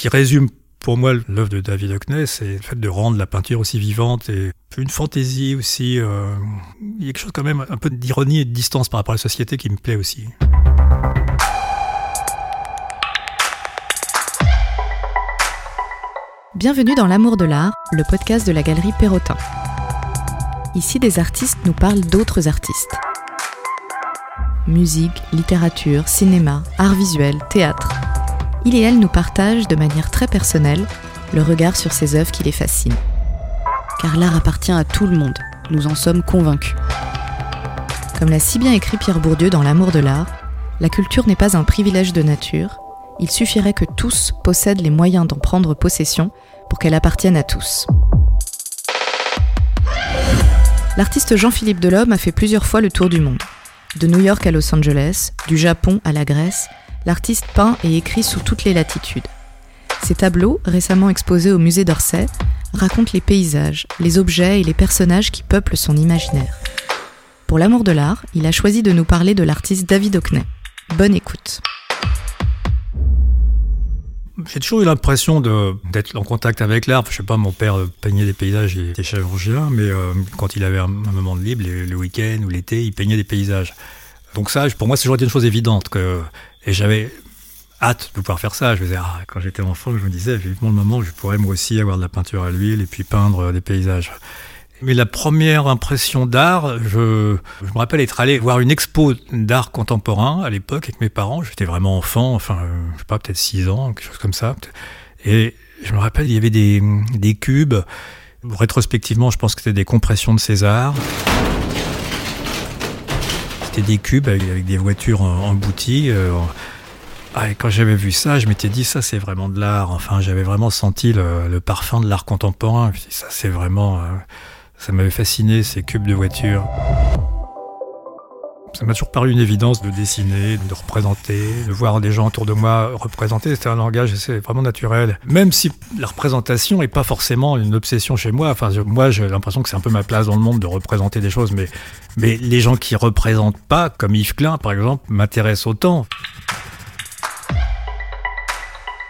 qui résume pour moi l'œuvre de David Hockney, c'est le fait de rendre la peinture aussi vivante et une fantaisie aussi. Euh, il y a quelque chose quand même, un peu d'ironie et de distance par rapport à la société qui me plaît aussi. Bienvenue dans L'amour de l'art, le podcast de la galerie Perrotin. Ici, des artistes nous parlent d'autres artistes. Musique, littérature, cinéma, art visuel, théâtre il et elle nous partagent de manière très personnelle le regard sur ces œuvres qui les fascinent. Car l'art appartient à tout le monde, nous en sommes convaincus. Comme l'a si bien écrit Pierre Bourdieu dans L'amour de l'art, la culture n'est pas un privilège de nature, il suffirait que tous possèdent les moyens d'en prendre possession pour qu'elle appartienne à tous. L'artiste Jean-Philippe Delhomme a fait plusieurs fois le tour du monde, de New York à Los Angeles, du Japon à la Grèce, l'artiste peint et écrit sous toutes les latitudes. Ses tableaux, récemment exposés au musée d'Orsay, racontent les paysages, les objets et les personnages qui peuplent son imaginaire. Pour l'amour de l'art, il a choisi de nous parler de l'artiste David Hockney. Bonne écoute. J'ai toujours eu l'impression d'être en contact avec l'art. Je sais pas, mon père peignait des paysages, il était chirurgien, mais euh, quand il avait un, moment de libre, le, week-end ou l'été, il peignait des paysages. Donc ça, pour moi, c'est toujours été une chose évidente que et j'avais hâte de pouvoir faire ça. Je faisais, ah, quand j'étais enfant, je me disais vivement le moment où je pourrais moi aussi avoir de la peinture à l'huile et puis peindre des paysages. Mais la première impression d'art, je, me rappelle être allé voir une expo d'art contemporain à l'époque avec mes parents. J'étais vraiment enfant, enfin, je sais pas, peut-être 6 ans, quelque chose comme ça. Et je me rappelle, il y avait des, des cubes. Rétrospectivement, je pense que c'était des compressions de César. C'était des cubes avec, des voitures embouties. Euh, ah, quand j'avais vu ça, je m'étais dit, ça c'est vraiment de l'art. Enfin, j'avais vraiment senti le, parfum de l'art contemporain. ça c'est vraiment... Euh, ça m'avait fasciné, ces cubes de voitures. Ça m'a toujours paru une évidence de dessiner, de représenter, de voir des gens autour de moi représenter. C'était un langage c'est vraiment naturel. Même si la représentation n'est pas forcément une obsession chez moi. Enfin, moi, j'ai l'impression que c'est un peu ma place dans le monde de représenter des choses. Mais, les gens qui représentent pas, comme Yves Klein, par exemple, m'intéressent autant.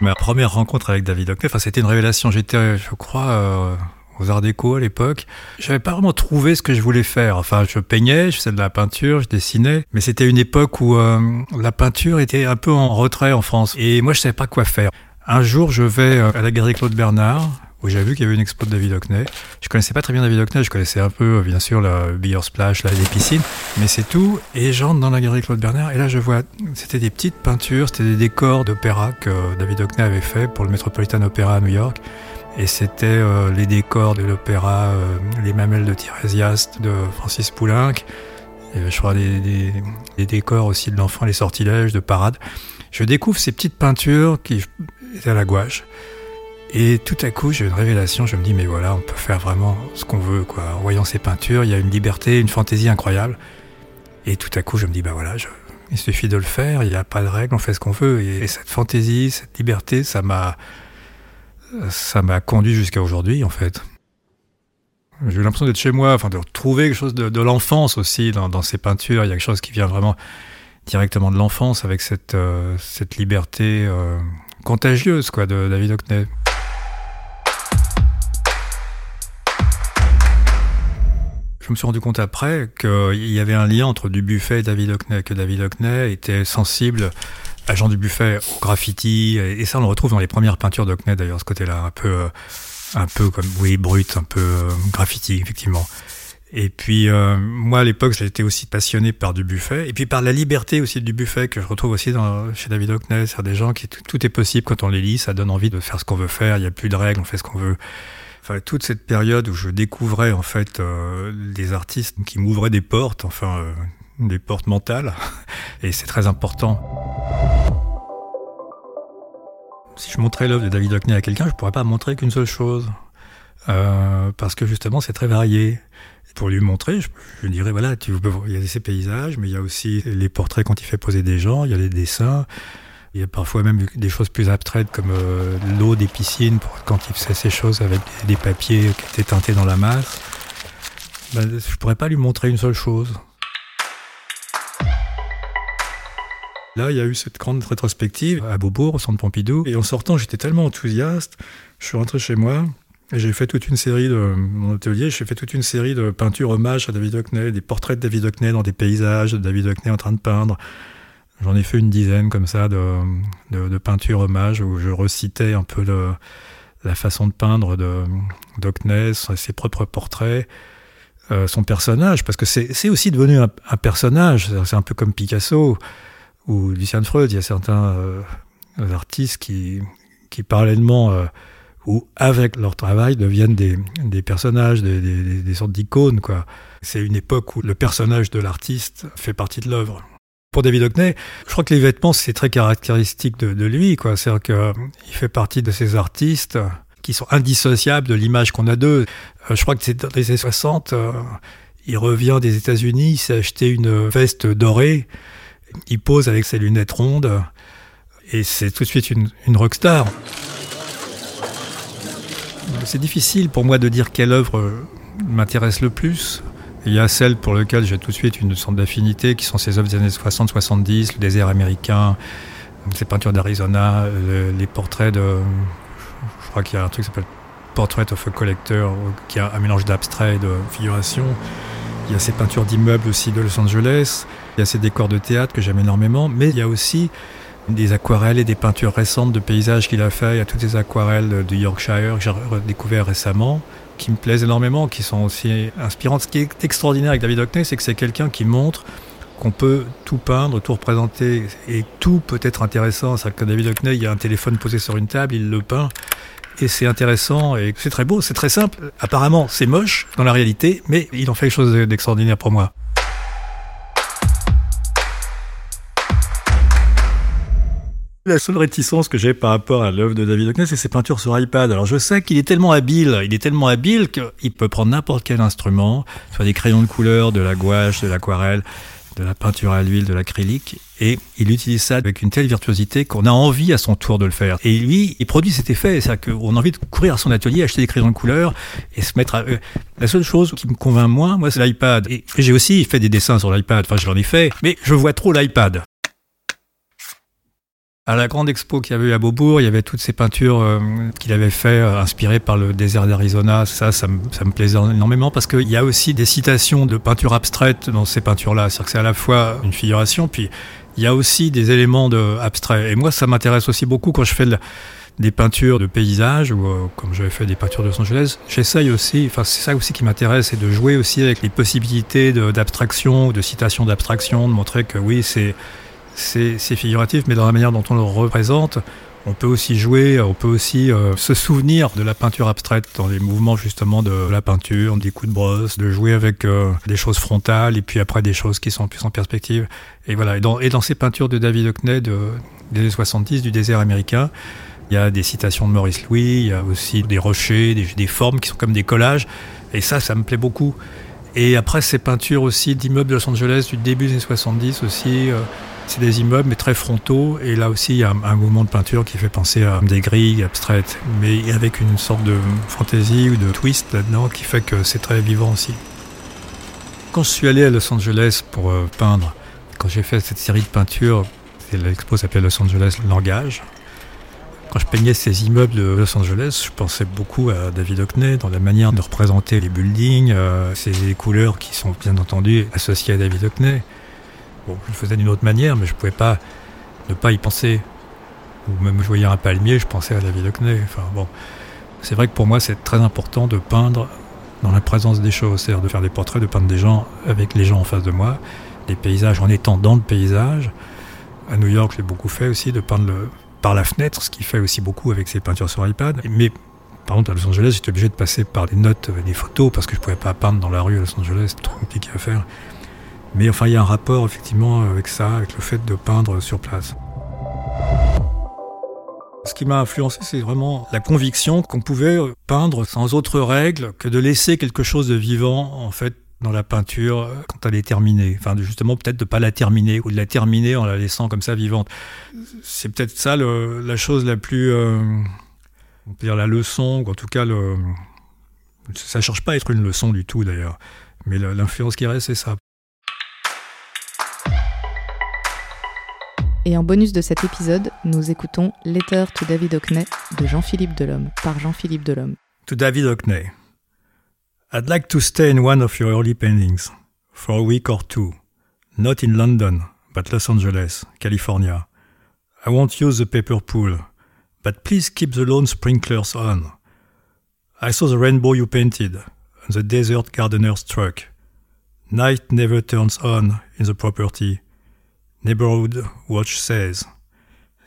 Ma première rencontre avec David Hockney, enfin, c'était une révélation. J'étais, je crois, euh, aux Arts Déco à l'époque. J'avais pas vraiment trouvé ce que je voulais faire. Enfin, je peignais, je faisais de la peinture, je dessinais, mais c'était une époque où euh, la peinture était un peu en retrait en France. Et moi, je savais pas quoi faire. Un jour, je vais euh, à la galerie Claude Bernard, où j'ai vu qu'il y avait une expo de David Hockney. Je connaissais pas très bien David Hockney, je connaissais un peu, euh, bien sûr, la Beer Splash, là, les piscines, mais c'est tout. Et j'entre dans la galerie Claude Bernard, et là, je vois, c'était des petites peintures, c'était des décors d'opéra que David Hockney avait fait pour le Metropolitan Opera à New York. Et c'était euh, les décors de l'opéra euh, Les Mamelles de Tirésias de Francis Poulenc. Et je crois des, des, des décors aussi de l'enfant, les sortilèges de parade. Je découvre ces petites peintures qui étaient à la gouache. Et tout à coup, j'ai une révélation. Je me dis, mais voilà, on peut faire vraiment ce qu'on veut, quoi. En voyant ces peintures, il y a une liberté, une fantaisie incroyable. Et tout à coup, je me dis, bah voilà, il suffit de le faire. Il n'y a pas de règles, on fait ce qu'on veut. Et cette fantaisie, cette liberté, ça m'a, ça m'a conduit jusqu'à aujourd'hui, en fait. J'ai eu l'impression d'être chez moi, enfin de retrouver quelque chose de, l'enfance aussi dans, ces peintures. Il y a quelque chose qui vient vraiment directement de l'enfance avec cette, euh, liberté euh, contagieuse quoi, de David Hockney. Je me suis rendu compte après qu'il y avait un lien entre Dubuffet et David Hockney, que David Hockney était sensible agent du buffet au graffiti, et ça on le retrouve dans les premières peintures d'Ockney d'ailleurs, ce côté-là, un peu, euh, un peu comme, oui, brut, un peu euh, graffiti, effectivement. Et puis euh, moi à l'époque j'étais aussi passionné par du buffet et puis par la liberté aussi du buffet que je retrouve aussi chez David Hockney, c'est des gens qui tout, est possible quand on les lit, ça donne envie de faire ce qu'on veut faire, il n'y a plus de règles, on fait ce qu'on veut. Enfin toute cette période où je découvrais en fait des artistes qui m'ouvraient des portes, enfin des portes mentales et c'est très important. Si je montrais l'œuvre de David Hockney à quelqu'un, je pourrais pas montrer qu'une seule chose. Euh, parce que justement, c'est très varié. Pour lui montrer, je, dirais, voilà, il y a ces paysages, mais il y a aussi les portraits quand il fait poser des gens, il y a les dessins, il y a parfois même des choses plus abstraites comme euh, l'eau des piscines, quand il faisait ces choses avec des, papiers qui étaient teintés dans la masse. Ben, je pourrais pas lui montrer une seule chose. Là, il y a eu cette grande rétrospective à Beaubourg, au centre Pompidou. Et en sortant, j'étais tellement enthousiaste. Je suis rentré chez moi et j'ai fait toute une série de mon atelier. J'ai fait toute une série de peintures hommages à David Hockney, des portraits de David Hockney dans des paysages de David Hockney en train de peindre. J'en ai fait une dizaine comme ça de, de, peintures hommages où je recitais un peu la façon de peindre de d'Hockney, ses propres portraits. Euh, son personnage, parce que c'est aussi devenu un personnage, c'est un peu comme Picasso ou Lucien Freud, il y a certains euh, artistes qui, qui parallèlement euh, ou avec leur travail deviennent des, des personnages, des, des, sortes d'icônes. C'est une époque où le personnage de l'artiste fait partie de l'œuvre. Pour David Hockney, je crois que les vêtements, c'est très caractéristique de, lui. C'est-à-dire qu'il fait partie de ces artistes qui sont indissociables de l'image qu'on a d'eux. Euh, je crois que c'est dans les années 60, il revient des États-Unis, il s'est acheté une veste dorée il pose avec ses lunettes rondes et c'est tout de suite une, une rockstar. C'est difficile pour moi de dire quelle œuvre m'intéresse le plus. Il y a celle pour laquelle j'ai tout de suite une sorte d'affinité, qui sont ces œuvres des années 60-70, le désert américain, ces peintures d'Arizona, les portraits de... Je crois qu'il y a un truc qui s'appelle Portrait of a Collector, qui a un mélange d'abstrait et de figuration. Il y a ces peintures d'immeubles aussi de Los Angeles. Il y a ces décors de théâtre que j'aime énormément, mais il y a aussi des aquarelles et des peintures récentes de paysages qu'il a fait. Il y a toutes ces aquarelles de Yorkshire que j'ai redécouvert récemment, qui me plaisent énormément, qui sont aussi inspirantes. Ce qui est extraordinaire avec David Hockney, c'est que c'est quelqu'un qui montre qu'on peut tout peindre, tout représenter, et tout peut être intéressant. C'est-à-dire que David Hockney, il y a un téléphone posé sur une table, il le peint, et c'est intéressant, et c'est très beau, c'est très simple. Apparemment, c'est moche dans la réalité, mais il en fait quelque chose d'extraordinaire pour moi. La seule réticence que j'ai par rapport à l'œuvre de David Hockney, c'est ses peintures sur iPad. Alors je sais qu'il est tellement habile, il est tellement habile qu'il peut prendre n'importe quel instrument, soit des crayons de couleur, de la gouache, de l'aquarelle, de la peinture à l'huile, de l'acrylique, et il utilise ça avec une telle virtuosité qu'on a envie à son tour de le faire. Et lui, il produit cet effet, c'est-à-dire qu'on a envie de courir à son atelier, acheter des crayons de couleur et se mettre à... Euh, la seule chose qui me convainc moins, moi, c'est l'iPad. Et j'ai aussi fait des dessins sur l'iPad, enfin, j'en ai fait, mais je vois trop l'iPad. À la grande expo qu'il y avait eu à Beaubourg, il y avait toutes ces peintures euh, qu'il avait fait euh, inspirées par le désert d'Arizona. Ça, ça me, plaisait énormément parce qu'il y a aussi des citations de peintures abstraites dans ces peintures-là. C'est-à-dire que c'est à la fois une figuration, puis il y a aussi des éléments de abstraits. Et moi, ça m'intéresse aussi beaucoup quand je fais des peintures de paysages ou euh, comme j'avais fait des peintures de Los Angeles, j'essaye aussi, enfin c'est ça aussi qui m'intéresse, c'est de jouer aussi avec les possibilités d'abstraction, de, de citation d'abstraction, de montrer que oui, c'est c'est figuratif, mais dans la manière dont on le représente, on peut aussi jouer, on peut aussi euh, se souvenir de la peinture abstraite dans les mouvements justement de la peinture, des coups de brosse, de jouer avec euh, des choses frontales et puis après des choses qui sont plus en perspective. Et voilà. Et dans, et dans ces peintures de David Hockney de, des années 70 du désert américain, il y a des citations de Maurice Louis, il y a aussi des rochers, des, des formes qui sont comme des collages. Et ça, ça me plaît beaucoup. Et après ces peintures aussi d'immeubles de Los Angeles du début des années 70 aussi. Euh, c'est des immeubles, mais très frontaux. Et là aussi, il y a un, mouvement de peinture qui fait penser à des grilles abstraites, mais avec une sorte de fantaisie ou de twist là-dedans qui fait que c'est très vivant aussi. Quand je suis allé à Los Angeles pour euh, peindre, quand j'ai fait cette série de peintures, l'expo s'appelait Los Angeles Langage. Quand je peignais ces immeubles de Los Angeles, je pensais beaucoup à David Hockney dans la manière de représenter les buildings, euh, ces couleurs qui sont bien entendu associées à David Hockney. Je le faisais d'une autre manière, mais je pouvais pas ne pas y penser. Ou même je voyais un palmier, je pensais à David Hockney. Enfin bon, c'est vrai que pour moi c'est très important de peindre dans la présence des choses, c'est-à-dire de faire des portraits, de peindre des gens avec les gens en face de moi, des paysages en étant dans le paysage. À New York, j'ai beaucoup fait aussi de peindre par la fenêtre, ce qui fait aussi beaucoup avec ses peintures sur iPad. Mais par contre, à Los Angeles, j'étais obligé de passer par des notes, des photos, parce que je pouvais pas peindre dans la rue à Los Angeles, c'était trop compliqué à faire. Mais enfin, il y a un rapport effectivement avec ça, avec le fait de peindre sur place. Ce qui m'a influencé, c'est vraiment la conviction qu'on pouvait peindre sans autre règle que de laisser quelque chose de vivant, en fait, dans la peinture quand elle est terminée. Enfin, justement, peut-être de pas la terminer ou de la terminer en la laissant comme ça vivante. C'est peut-être ça la chose la plus, euh, on peut dire la leçon, ou en tout cas le, ça cherche pas à être une leçon du tout d'ailleurs. Mais l'influence qui reste, c'est ça. Et en bonus de cet épisode, nous écoutons Letter to David Hockney de Jean-Philippe Delhomme par Jean-Philippe Delhomme. To David Hockney. I'd like to stay in one of your early paintings for a week or two. Not in London, but Los Angeles, California. I won't use the paper pool, but please keep the lawn sprinklers on. I saw the rainbow you painted on the desert gardener's truck. Night never turns on in the property. Neighborhood watch says.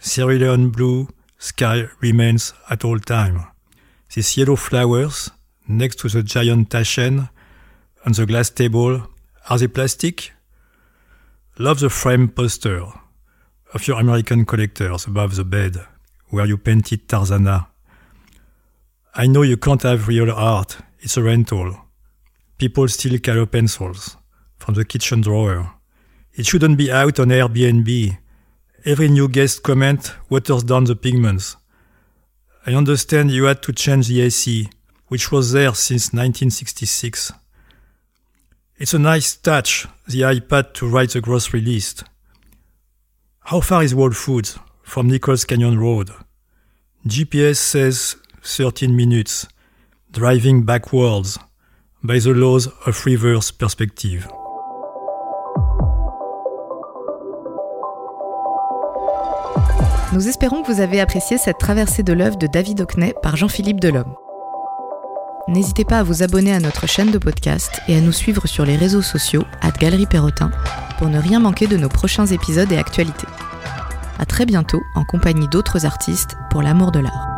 Cerulean blue sky remains at all time. These yellow flowers next to the giant taschen on the glass table, are they plastic? Love the frame poster of your American collectors above the bed where you painted Tarzana. I know you can't have real art, it's a rental. People steal color pencils from the kitchen drawer. It shouldn't be out on Airbnb. Every new guest comment waters down the pigments. I understand you had to change the AC, which was there since 1966. It's a nice touch, the iPad to write the grocery list. How far is Whole Foods from Nichols Canyon Road? GPS says 13 minutes, driving backwards by the laws of reverse perspective. Nous espérons que vous avez apprécié cette traversée de l'œuvre de David Hockney par Jean-Philippe Delhomme. N'hésitez pas à vous abonner à notre chaîne de podcast et à nous suivre sur les réseaux sociaux à Galerie Perrotin pour ne rien manquer de nos prochains épisodes et actualités. À très bientôt en compagnie d'autres artistes pour l'amour de l'art.